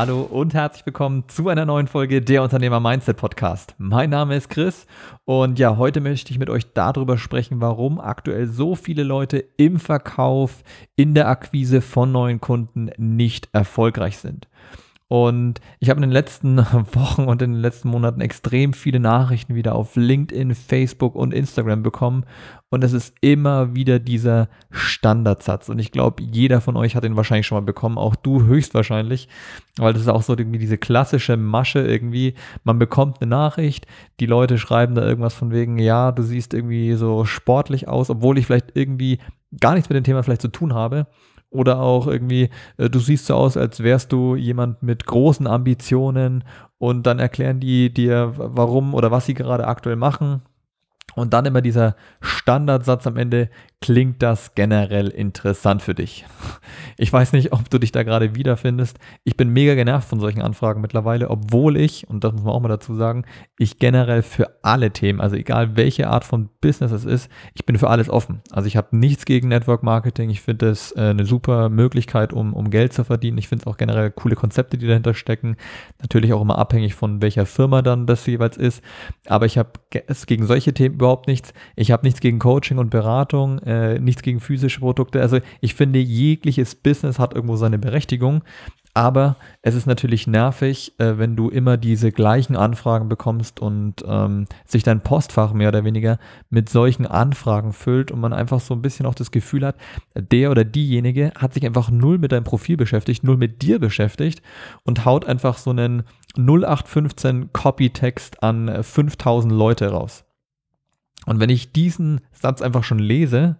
Hallo und herzlich willkommen zu einer neuen Folge der Unternehmer Mindset Podcast. Mein Name ist Chris und ja, heute möchte ich mit euch darüber sprechen, warum aktuell so viele Leute im Verkauf, in der Akquise von neuen Kunden nicht erfolgreich sind. Und ich habe in den letzten Wochen und in den letzten Monaten extrem viele Nachrichten wieder auf LinkedIn, Facebook und Instagram bekommen. Und es ist immer wieder dieser Standardsatz. Und ich glaube, jeder von euch hat den wahrscheinlich schon mal bekommen, auch du höchstwahrscheinlich, weil das ist auch so irgendwie diese klassische Masche irgendwie. Man bekommt eine Nachricht, die Leute schreiben da irgendwas von wegen, ja, du siehst irgendwie so sportlich aus, obwohl ich vielleicht irgendwie gar nichts mit dem Thema vielleicht zu tun habe. Oder auch irgendwie, äh, du siehst so aus, als wärst du jemand mit großen Ambitionen und dann erklären die dir, warum oder was sie gerade aktuell machen. Und dann immer dieser Standardsatz am Ende, klingt das generell interessant für dich? Ich weiß nicht, ob du dich da gerade wiederfindest. Ich bin mega genervt von solchen Anfragen mittlerweile, obwohl ich, und das muss man auch mal dazu sagen, ich generell für alle Themen, also egal welche Art von Business es ist, ich bin für alles offen. Also ich habe nichts gegen Network Marketing. Ich finde es äh, eine super Möglichkeit, um, um Geld zu verdienen. Ich finde es auch generell coole Konzepte, die dahinter stecken. Natürlich auch immer abhängig von welcher Firma dann das jeweils ist. Aber ich habe es gegen solche Themen überhaupt nichts. Ich habe nichts gegen Coaching und Beratung äh, nichts gegen physische Produkte. Also ich finde, jegliches Business hat irgendwo seine Berechtigung. Aber es ist natürlich nervig, äh, wenn du immer diese gleichen Anfragen bekommst und ähm, sich dein Postfach mehr oder weniger mit solchen Anfragen füllt und man einfach so ein bisschen auch das Gefühl hat, der oder diejenige hat sich einfach null mit deinem Profil beschäftigt, null mit dir beschäftigt und haut einfach so einen 0815 Copytext an 5000 Leute raus. Und wenn ich diesen Satz einfach schon lese,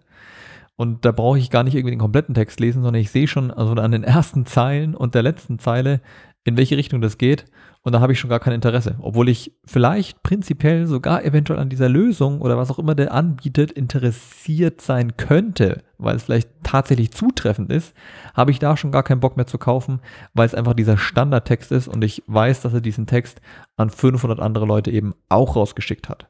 und da brauche ich gar nicht irgendwie den kompletten Text lesen, sondern ich sehe schon also an den ersten Zeilen und der letzten Zeile, in welche Richtung das geht. Und da habe ich schon gar kein Interesse. Obwohl ich vielleicht prinzipiell sogar eventuell an dieser Lösung oder was auch immer der anbietet, interessiert sein könnte, weil es vielleicht tatsächlich zutreffend ist, habe ich da schon gar keinen Bock mehr zu kaufen, weil es einfach dieser Standardtext ist und ich weiß, dass er diesen Text an 500 andere Leute eben auch rausgeschickt hat.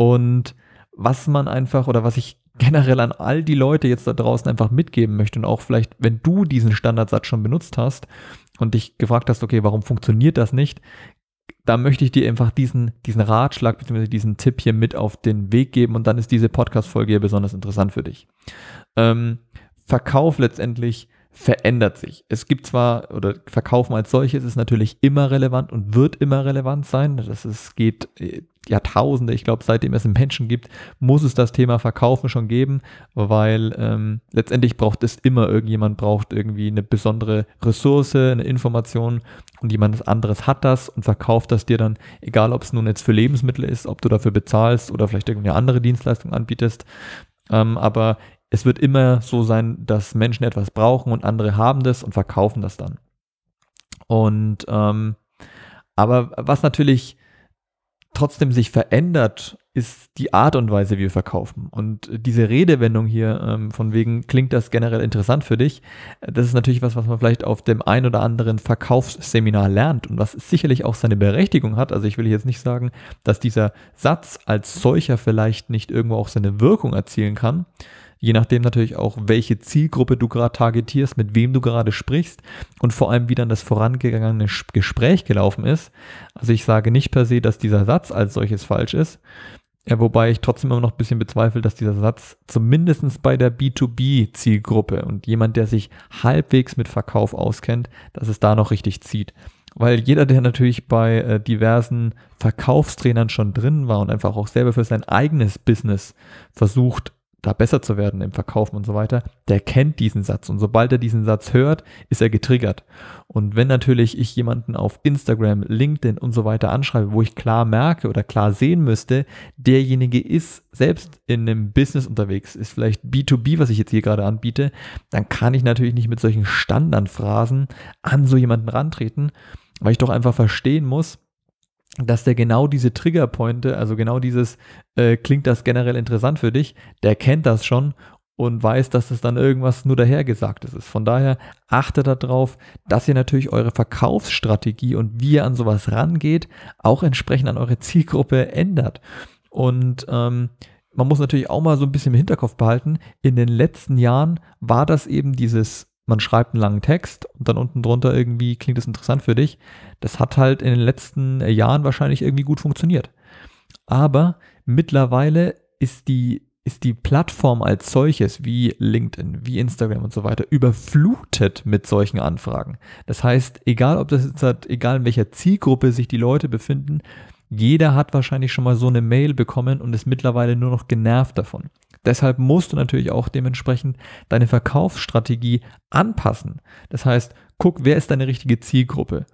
Und was man einfach oder was ich generell an all die Leute jetzt da draußen einfach mitgeben möchte und auch vielleicht, wenn du diesen Standardsatz schon benutzt hast und dich gefragt hast, okay, warum funktioniert das nicht, da möchte ich dir einfach diesen, diesen Ratschlag bzw. diesen Tipp hier mit auf den Weg geben und dann ist diese Podcast-Folge hier besonders interessant für dich. Ähm, Verkauf letztendlich verändert sich. Es gibt zwar, oder Verkaufen als solches ist natürlich immer relevant und wird immer relevant sein. Das ist, geht äh, Jahrtausende, ich glaube, seitdem es Menschen gibt, muss es das Thema Verkaufen schon geben, weil ähm, letztendlich braucht es immer irgendjemand, braucht irgendwie eine besondere Ressource, eine Information und jemand anderes hat das und verkauft das dir dann, egal ob es nun jetzt für Lebensmittel ist, ob du dafür bezahlst oder vielleicht irgendeine andere Dienstleistung anbietest. Ähm, aber es wird immer so sein, dass Menschen etwas brauchen und andere haben das und verkaufen das dann. Und ähm, aber was natürlich trotzdem sich verändert, ist die Art und Weise, wie wir verkaufen. Und diese Redewendung hier, ähm, von wegen, klingt das generell interessant für dich, das ist natürlich was, was man vielleicht auf dem ein oder anderen Verkaufsseminar lernt und was sicherlich auch seine Berechtigung hat. Also ich will jetzt nicht sagen, dass dieser Satz als solcher vielleicht nicht irgendwo auch seine Wirkung erzielen kann, je nachdem natürlich auch, welche Zielgruppe du gerade targetierst, mit wem du gerade sprichst und vor allem, wie dann das vorangegangene Gespräch gelaufen ist. Also ich sage nicht per se, dass dieser Satz als solches falsch ist, wobei ich trotzdem immer noch ein bisschen bezweifle, dass dieser Satz zumindest bei der B2B-Zielgruppe und jemand, der sich halbwegs mit Verkauf auskennt, dass es da noch richtig zieht. Weil jeder, der natürlich bei äh, diversen Verkaufstrainern schon drin war und einfach auch selber für sein eigenes Business versucht, da besser zu werden im Verkaufen und so weiter, der kennt diesen Satz. Und sobald er diesen Satz hört, ist er getriggert. Und wenn natürlich ich jemanden auf Instagram, LinkedIn und so weiter anschreibe, wo ich klar merke oder klar sehen müsste, derjenige ist selbst in einem Business unterwegs, ist vielleicht B2B, was ich jetzt hier gerade anbiete, dann kann ich natürlich nicht mit solchen Standardphrasen an so jemanden rantreten, weil ich doch einfach verstehen muss, dass der genau diese Triggerpointe, also genau dieses, äh, klingt das generell interessant für dich, der kennt das schon und weiß, dass es dann irgendwas nur dahergesagtes ist. Von daher achtet darauf, dass ihr natürlich eure Verkaufsstrategie und wie ihr an sowas rangeht, auch entsprechend an eure Zielgruppe ändert. Und ähm, man muss natürlich auch mal so ein bisschen im Hinterkopf behalten, in den letzten Jahren war das eben dieses man schreibt einen langen Text und dann unten drunter irgendwie klingt es interessant für dich. Das hat halt in den letzten Jahren wahrscheinlich irgendwie gut funktioniert. Aber mittlerweile ist die, ist die Plattform als solches, wie LinkedIn, wie Instagram und so weiter, überflutet mit solchen Anfragen. Das heißt, egal ob das jetzt hat, egal in welcher Zielgruppe sich die Leute befinden, jeder hat wahrscheinlich schon mal so eine Mail bekommen und ist mittlerweile nur noch genervt davon. Deshalb musst du natürlich auch dementsprechend deine Verkaufsstrategie anpassen. Das heißt, guck, wer ist deine richtige Zielgruppe?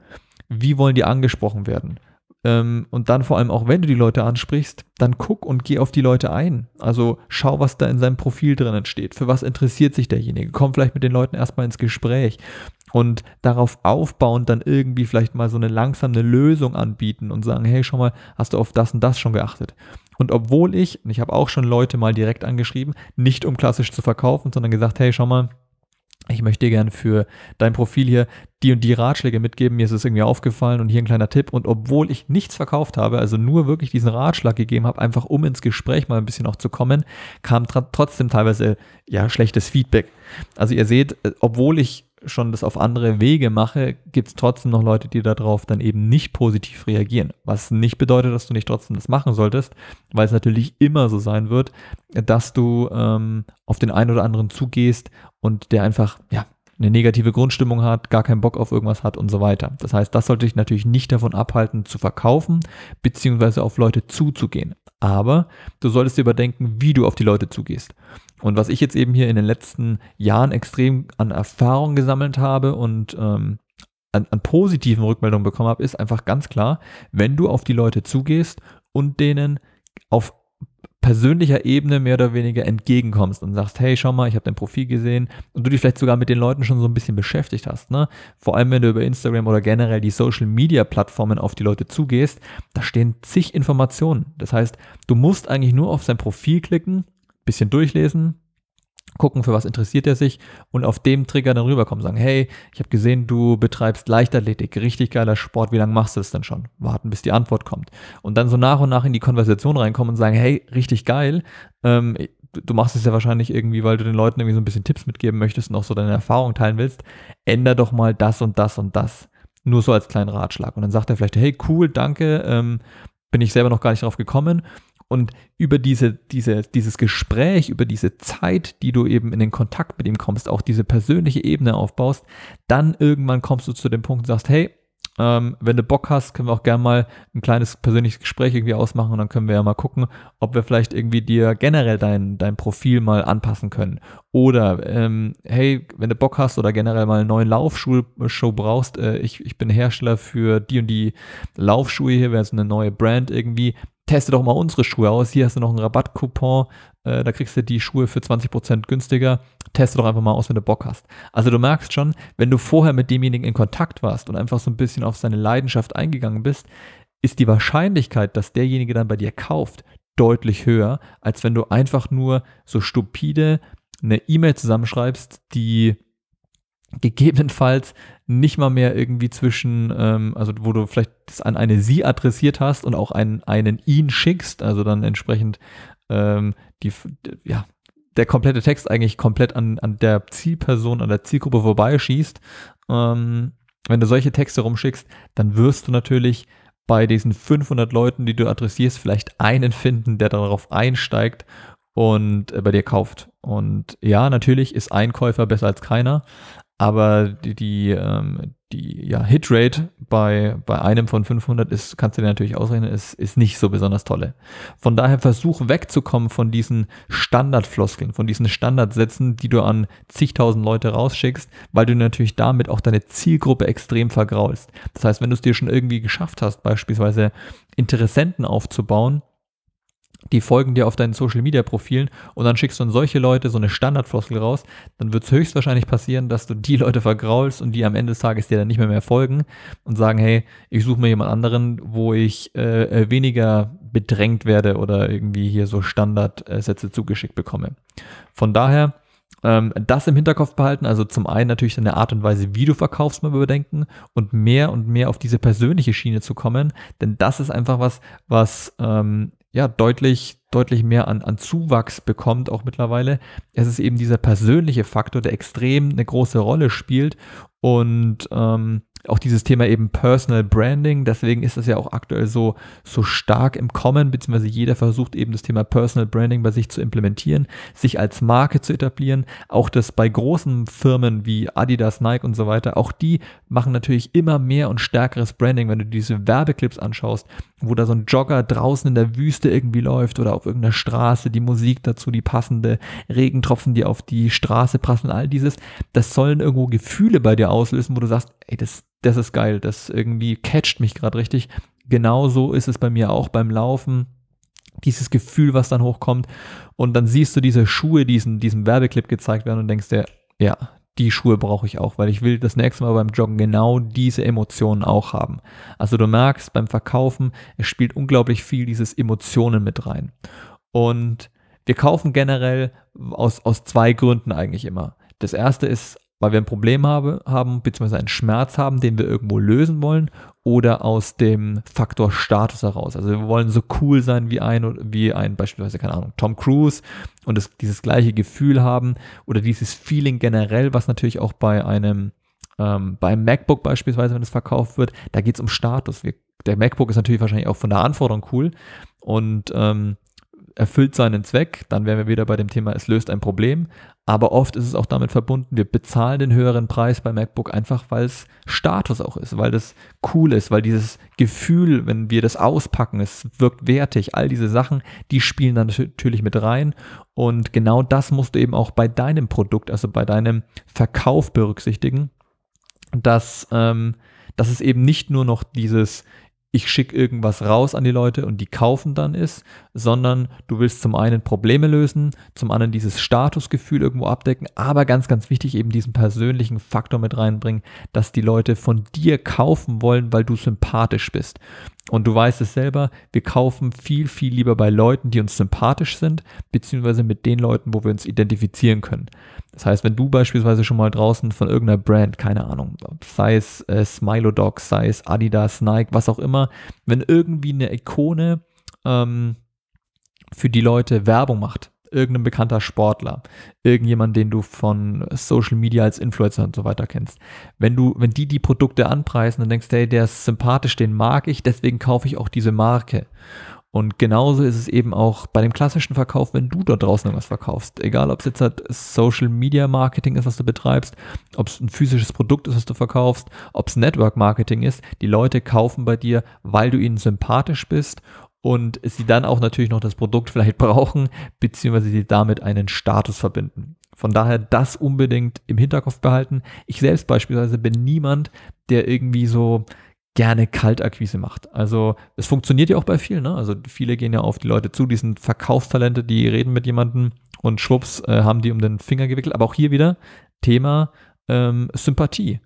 Wie wollen die angesprochen werden? Ähm, und dann vor allem auch, wenn du die Leute ansprichst, dann guck und geh auf die Leute ein. Also schau, was da in seinem Profil drinnen steht. Für was interessiert sich derjenige? Komm vielleicht mit den Leuten erstmal ins Gespräch und darauf aufbauend dann irgendwie vielleicht mal so eine langsame Lösung anbieten und sagen, hey, schau mal, hast du auf das und das schon geachtet? Und obwohl ich, und ich habe auch schon Leute mal direkt angeschrieben, nicht um klassisch zu verkaufen, sondern gesagt, hey, schau mal, ich möchte dir gerne für dein Profil hier die und die Ratschläge mitgeben. Mir ist es irgendwie aufgefallen und hier ein kleiner Tipp. Und obwohl ich nichts verkauft habe, also nur wirklich diesen Ratschlag gegeben habe, einfach um ins Gespräch mal ein bisschen auch zu kommen, kam trotzdem teilweise ja schlechtes Feedback. Also ihr seht, äh, obwohl ich schon das auf andere Wege mache, gibt es trotzdem noch Leute, die darauf dann eben nicht positiv reagieren. Was nicht bedeutet, dass du nicht trotzdem das machen solltest, weil es natürlich immer so sein wird, dass du ähm, auf den einen oder anderen zugehst und der einfach, ja, eine negative Grundstimmung hat, gar keinen Bock auf irgendwas hat und so weiter. Das heißt, das sollte dich natürlich nicht davon abhalten, zu verkaufen, beziehungsweise auf Leute zuzugehen. Aber du solltest dir überdenken, wie du auf die Leute zugehst. Und was ich jetzt eben hier in den letzten Jahren extrem an Erfahrung gesammelt habe und ähm, an, an positiven Rückmeldungen bekommen habe, ist einfach ganz klar, wenn du auf die Leute zugehst und denen auf persönlicher Ebene mehr oder weniger entgegenkommst und sagst, hey, schau mal, ich habe dein Profil gesehen und du dich vielleicht sogar mit den Leuten schon so ein bisschen beschäftigt hast. Ne? Vor allem, wenn du über Instagram oder generell die Social-Media-Plattformen auf die Leute zugehst, da stehen zig Informationen. Das heißt, du musst eigentlich nur auf sein Profil klicken, bisschen durchlesen, gucken, für was interessiert er sich und auf dem Trigger dann rüberkommen, sagen, hey, ich habe gesehen, du betreibst Leichtathletik, richtig geiler Sport, wie lange machst du das denn schon? Warten, bis die Antwort kommt. Und dann so nach und nach in die Konversation reinkommen und sagen, hey, richtig geil, ähm, du machst es ja wahrscheinlich irgendwie, weil du den Leuten irgendwie so ein bisschen Tipps mitgeben möchtest und auch so deine Erfahrung teilen willst, änder doch mal das und das und das. Nur so als kleinen Ratschlag. Und dann sagt er vielleicht, hey, cool, danke, ähm, bin ich selber noch gar nicht drauf gekommen. Und über diese, diese, dieses Gespräch, über diese Zeit, die du eben in den Kontakt mit ihm kommst, auch diese persönliche Ebene aufbaust, dann irgendwann kommst du zu dem Punkt und sagst, hey, ähm, wenn du Bock hast, können wir auch gerne mal ein kleines persönliches Gespräch irgendwie ausmachen und dann können wir ja mal gucken, ob wir vielleicht irgendwie dir generell dein, dein Profil mal anpassen können. Oder ähm, hey, wenn du Bock hast oder generell mal einen neuen Laufschuh brauchst, äh, ich, ich bin Hersteller für die und die Laufschuhe hier, wäre es eine neue Brand irgendwie, teste doch mal unsere Schuhe aus. Hier hast du noch einen Rabattcoupon, äh, da kriegst du die Schuhe für 20% günstiger. Teste doch einfach mal aus, wenn du Bock hast. Also du merkst schon, wenn du vorher mit demjenigen in Kontakt warst und einfach so ein bisschen auf seine Leidenschaft eingegangen bist, ist die Wahrscheinlichkeit, dass derjenige dann bei dir kauft, deutlich höher, als wenn du einfach nur so stupide eine E-Mail zusammenschreibst, die gegebenenfalls nicht mal mehr irgendwie zwischen, ähm, also wo du vielleicht das an eine sie adressiert hast und auch einen, einen ihn schickst, also dann entsprechend ähm, die, ja, der komplette Text eigentlich komplett an, an der Zielperson, an der Zielgruppe vorbeischießt. Ähm, wenn du solche Texte rumschickst, dann wirst du natürlich bei diesen 500 Leuten, die du adressierst, vielleicht einen finden, der darauf einsteigt und äh, bei dir kauft. Und ja, natürlich ist ein Käufer besser als keiner, aber die, die, ähm, die ja, Hitrate bei, bei einem von 500 ist, kannst du dir natürlich ausrechnen, ist, ist nicht so besonders tolle. Von daher versuch wegzukommen von diesen Standardfloskeln, von diesen Standardsätzen, die du an zigtausend Leute rausschickst, weil du natürlich damit auch deine Zielgruppe extrem vergraulst. Das heißt, wenn du es dir schon irgendwie geschafft hast, beispielsweise Interessenten aufzubauen, die folgen dir auf deinen Social Media Profilen und dann schickst du an solche Leute so eine Standardfloskel raus, dann wird es höchstwahrscheinlich passieren, dass du die Leute vergraulst und die am Ende des Tages dir dann nicht mehr mehr folgen und sagen, hey, ich suche mir jemand anderen, wo ich äh, äh weniger bedrängt werde oder irgendwie hier so Standardsätze zugeschickt bekomme. Von daher, ähm, das im Hinterkopf behalten, also zum einen natürlich deine Art und Weise, wie du verkaufst, mal überdenken und mehr und mehr auf diese persönliche Schiene zu kommen, denn das ist einfach was, was ähm, ja deutlich, deutlich mehr an, an Zuwachs bekommt, auch mittlerweile. Es ist eben dieser persönliche Faktor, der extrem eine große Rolle spielt. Und ähm, auch dieses Thema eben Personal Branding, deswegen ist das ja auch aktuell so, so stark im Kommen, beziehungsweise jeder versucht eben das Thema Personal Branding bei sich zu implementieren, sich als Marke zu etablieren. Auch das bei großen Firmen wie Adidas, Nike und so weiter, auch die machen natürlich immer mehr und stärkeres Branding, wenn du diese Werbeclips anschaust, wo da so ein Jogger draußen in der Wüste irgendwie läuft oder auf irgendeiner Straße, die Musik dazu, die passende Regentropfen, die auf die Straße prassen, all dieses, das sollen irgendwo Gefühle bei dir auslösen, wo du sagst, ey, das, das ist geil, das irgendwie catcht mich gerade richtig. Genauso ist es bei mir auch beim Laufen. Dieses Gefühl, was dann hochkommt. Und dann siehst du diese Schuhe, die in diesem Werbeclip gezeigt werden und denkst dir, ja, die Schuhe brauche ich auch, weil ich will das nächste Mal beim Joggen genau diese Emotionen auch haben. Also du merkst beim Verkaufen, es spielt unglaublich viel dieses Emotionen mit rein. Und wir kaufen generell aus, aus zwei Gründen eigentlich immer. Das erste ist weil wir ein Problem habe, haben, beziehungsweise einen Schmerz haben, den wir irgendwo lösen wollen, oder aus dem Faktor Status heraus. Also wir wollen so cool sein wie ein, wie ein beispielsweise, keine Ahnung, Tom Cruise und das, dieses gleiche Gefühl haben oder dieses Feeling generell, was natürlich auch bei einem, ähm, beim MacBook beispielsweise, wenn es verkauft wird, da geht es um Status. Wir, der MacBook ist natürlich wahrscheinlich auch von der Anforderung cool und ähm, erfüllt seinen Zweck, dann wären wir wieder bei dem Thema, es löst ein Problem. Aber oft ist es auch damit verbunden, wir bezahlen den höheren Preis bei MacBook einfach, weil es Status auch ist, weil das cool ist, weil dieses Gefühl, wenn wir das auspacken, es wirkt wertig. All diese Sachen, die spielen dann natürlich mit rein. Und genau das musst du eben auch bei deinem Produkt, also bei deinem Verkauf berücksichtigen, dass, ähm, dass es eben nicht nur noch dieses ich schicke irgendwas raus an die Leute und die kaufen dann ist, sondern du willst zum einen Probleme lösen, zum anderen dieses Statusgefühl irgendwo abdecken, aber ganz, ganz wichtig eben diesen persönlichen Faktor mit reinbringen, dass die Leute von dir kaufen wollen, weil du sympathisch bist. Und du weißt es selber, wir kaufen viel, viel lieber bei Leuten, die uns sympathisch sind, beziehungsweise mit den Leuten, wo wir uns identifizieren können. Das heißt, wenn du beispielsweise schon mal draußen von irgendeiner Brand, keine Ahnung, sei es äh, Smilodogs, sei es Adidas, Nike, was auch immer, wenn irgendwie eine Ikone ähm, für die Leute Werbung macht, irgendein bekannter Sportler, irgendjemand, den du von Social Media als Influencer und so weiter kennst. Wenn du, wenn die die Produkte anpreisen und denkst, hey, der ist sympathisch, den mag ich, deswegen kaufe ich auch diese Marke. Und genauso ist es eben auch bei dem klassischen Verkauf, wenn du dort draußen irgendwas verkaufst. Egal, ob es jetzt halt Social Media Marketing ist, was du betreibst, ob es ein physisches Produkt ist, was du verkaufst, ob es Network Marketing ist. Die Leute kaufen bei dir, weil du ihnen sympathisch bist und sie dann auch natürlich noch das Produkt vielleicht brauchen, beziehungsweise sie damit einen Status verbinden. Von daher das unbedingt im Hinterkopf behalten. Ich selbst beispielsweise bin niemand, der irgendwie so gerne Kaltakquise macht. Also es funktioniert ja auch bei vielen. Ne? Also viele gehen ja auf die Leute zu, die sind Verkaufstalente, die reden mit jemandem und schwupps äh, haben die um den Finger gewickelt. Aber auch hier wieder Thema ähm, Sympathie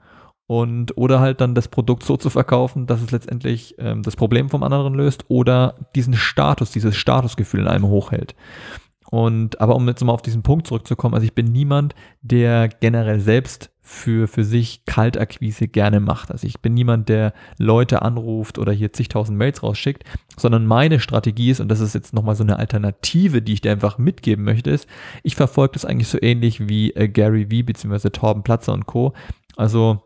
und oder halt dann das Produkt so zu verkaufen, dass es letztendlich ähm, das Problem vom anderen löst oder diesen Status, dieses Statusgefühl in einem hochhält. Und aber um jetzt mal auf diesen Punkt zurückzukommen, also ich bin niemand, der generell selbst für, für sich Kaltakquise gerne macht. Also ich bin niemand, der Leute anruft oder hier zigtausend Mails rausschickt, sondern meine Strategie ist, und das ist jetzt nochmal so eine Alternative, die ich dir einfach mitgeben möchte, ist, ich verfolge das eigentlich so ähnlich wie äh, Gary Vee bzw. Torben Platzer und Co. Also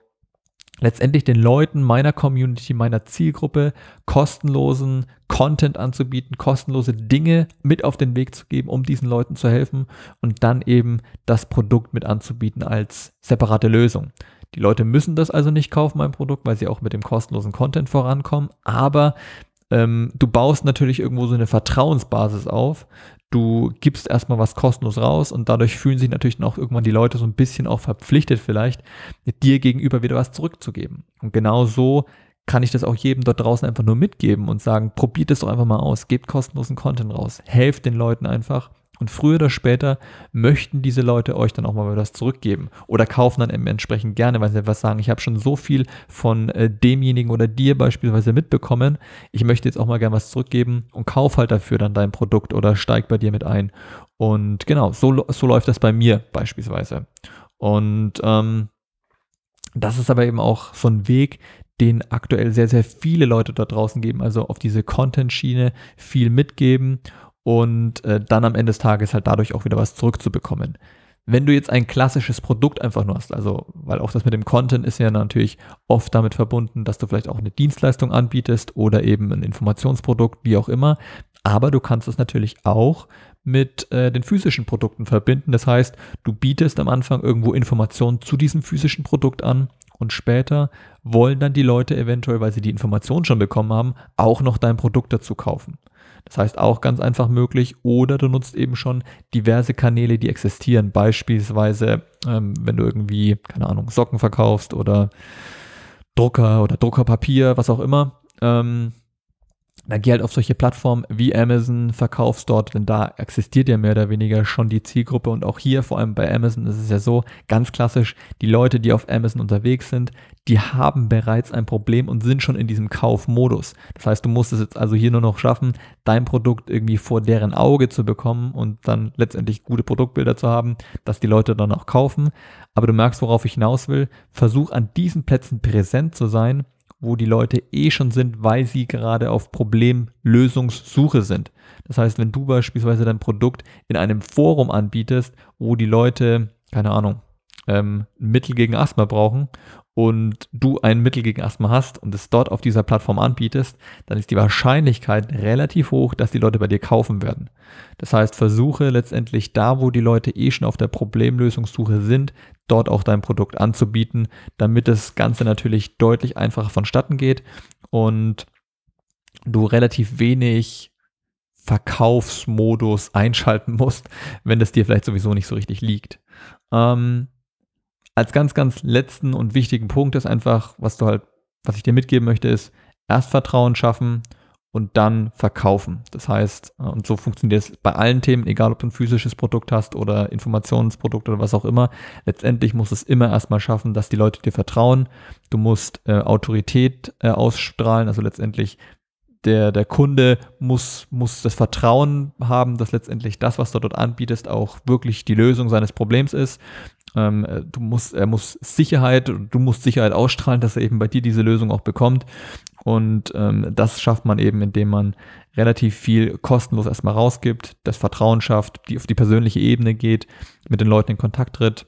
letztendlich den Leuten meiner Community, meiner Zielgruppe kostenlosen Content anzubieten, kostenlose Dinge mit auf den Weg zu geben, um diesen Leuten zu helfen und dann eben das Produkt mit anzubieten als separate Lösung. Die Leute müssen das also nicht kaufen, mein Produkt, weil sie auch mit dem kostenlosen Content vorankommen, aber ähm, du baust natürlich irgendwo so eine Vertrauensbasis auf, du gibst erstmal was kostenlos raus und dadurch fühlen sich natürlich auch irgendwann die Leute so ein bisschen auch verpflichtet vielleicht, dir gegenüber wieder was zurückzugeben. Und genau so kann ich das auch jedem dort draußen einfach nur mitgeben und sagen, probiert es doch einfach mal aus, gebt kostenlosen Content raus, helft den Leuten einfach und früher oder später möchten diese Leute euch dann auch mal was zurückgeben oder kaufen dann entsprechend gerne, weil sie etwas sagen, ich habe schon so viel von äh, demjenigen oder dir beispielsweise mitbekommen, ich möchte jetzt auch mal gerne was zurückgeben und kauf halt dafür dann dein Produkt oder steig bei dir mit ein. Und genau, so, so läuft das bei mir beispielsweise. Und ähm, das ist aber eben auch so ein Weg, den aktuell sehr, sehr viele Leute da draußen geben, also auf diese Content-Schiene viel mitgeben und äh, dann am Ende des Tages halt dadurch auch wieder was zurückzubekommen. Wenn du jetzt ein klassisches Produkt einfach nur hast, also weil auch das mit dem Content ist ja natürlich oft damit verbunden, dass du vielleicht auch eine Dienstleistung anbietest oder eben ein Informationsprodukt, wie auch immer, aber du kannst es natürlich auch mit äh, den physischen Produkten verbinden. Das heißt, du bietest am Anfang irgendwo Informationen zu diesem physischen Produkt an und später wollen dann die Leute eventuell, weil sie die Information schon bekommen haben, auch noch dein Produkt dazu kaufen. Das heißt auch ganz einfach möglich. Oder du nutzt eben schon diverse Kanäle, die existieren. Beispielsweise, ähm, wenn du irgendwie, keine Ahnung, Socken verkaufst oder Drucker oder Druckerpapier, was auch immer. Ähm, dann geh halt auf solche Plattformen wie Amazon, verkaufst dort, denn da existiert ja mehr oder weniger schon die Zielgruppe und auch hier, vor allem bei Amazon, ist es ja so, ganz klassisch, die Leute, die auf Amazon unterwegs sind, die haben bereits ein Problem und sind schon in diesem Kaufmodus. Das heißt, du musst es jetzt also hier nur noch schaffen, dein Produkt irgendwie vor deren Auge zu bekommen und dann letztendlich gute Produktbilder zu haben, dass die Leute dann auch kaufen. Aber du merkst, worauf ich hinaus will. Versuch an diesen Plätzen präsent zu sein wo die Leute eh schon sind, weil sie gerade auf Problemlösungssuche sind. Das heißt, wenn du beispielsweise dein Produkt in einem Forum anbietest, wo die Leute, keine Ahnung, ähm, Mittel gegen Asthma brauchen und du ein Mittel gegen Asthma hast und es dort auf dieser Plattform anbietest, dann ist die Wahrscheinlichkeit relativ hoch, dass die Leute bei dir kaufen werden. Das heißt, versuche letztendlich da, wo die Leute eh schon auf der Problemlösungssuche sind, dort auch dein Produkt anzubieten, damit das Ganze natürlich deutlich einfacher vonstatten geht und du relativ wenig Verkaufsmodus einschalten musst, wenn das dir vielleicht sowieso nicht so richtig liegt. Ähm, als ganz, ganz letzten und wichtigen Punkt ist einfach, was du halt, was ich dir mitgeben möchte, ist erst Vertrauen schaffen und dann verkaufen. Das heißt, äh, und so funktioniert es bei allen Themen, egal ob du ein physisches Produkt hast oder Informationsprodukt oder was auch immer. Letztendlich musst du es immer erstmal schaffen, dass die Leute dir vertrauen. Du musst äh, Autorität äh, ausstrahlen, also letztendlich der, der Kunde muss, muss das Vertrauen haben, dass letztendlich das, was du dort anbietest, auch wirklich die Lösung seines Problems ist. Ähm, du musst, er muss Sicherheit, du musst Sicherheit ausstrahlen, dass er eben bei dir diese Lösung auch bekommt. Und ähm, das schafft man eben, indem man relativ viel kostenlos erstmal rausgibt, das Vertrauen schafft, die auf die persönliche Ebene geht, mit den Leuten in Kontakt tritt,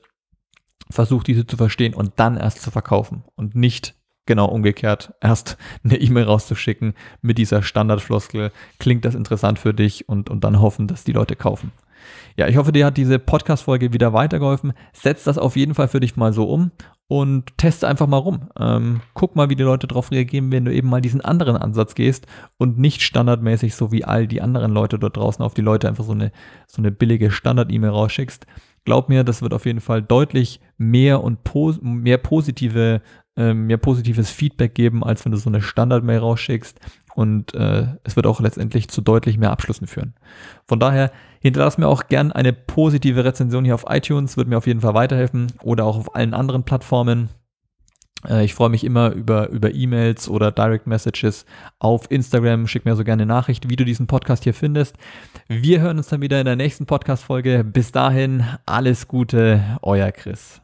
versucht diese zu verstehen und dann erst zu verkaufen und nicht genau umgekehrt erst eine E-Mail rauszuschicken mit dieser Standardfloskel, klingt das interessant für dich und, und dann hoffen, dass die Leute kaufen. Ja, ich hoffe, dir hat diese Podcast-Folge wieder weitergeholfen. Setz das auf jeden Fall für dich mal so um und teste einfach mal rum. Ähm, guck mal, wie die Leute darauf reagieren, wenn du eben mal diesen anderen Ansatz gehst und nicht standardmäßig so wie all die anderen Leute dort draußen auf die Leute einfach so eine, so eine billige Standard-E-Mail rausschickst. Glaub mir, das wird auf jeden Fall deutlich mehr und pos mehr positive ähm, mehr positives Feedback geben, als wenn du so eine Standard-Mail rausschickst. Und äh, es wird auch letztendlich zu deutlich mehr Abschlüssen führen. Von daher hinterlass mir auch gern eine positive Rezension hier auf iTunes, wird mir auf jeden Fall weiterhelfen oder auch auf allen anderen Plattformen. Äh, ich freue mich immer über, über E-Mails oder Direct Messages auf Instagram. Schick mir so gerne eine Nachricht, wie du diesen Podcast hier findest. Wir hören uns dann wieder in der nächsten Podcast-Folge. Bis dahin, alles Gute, euer Chris.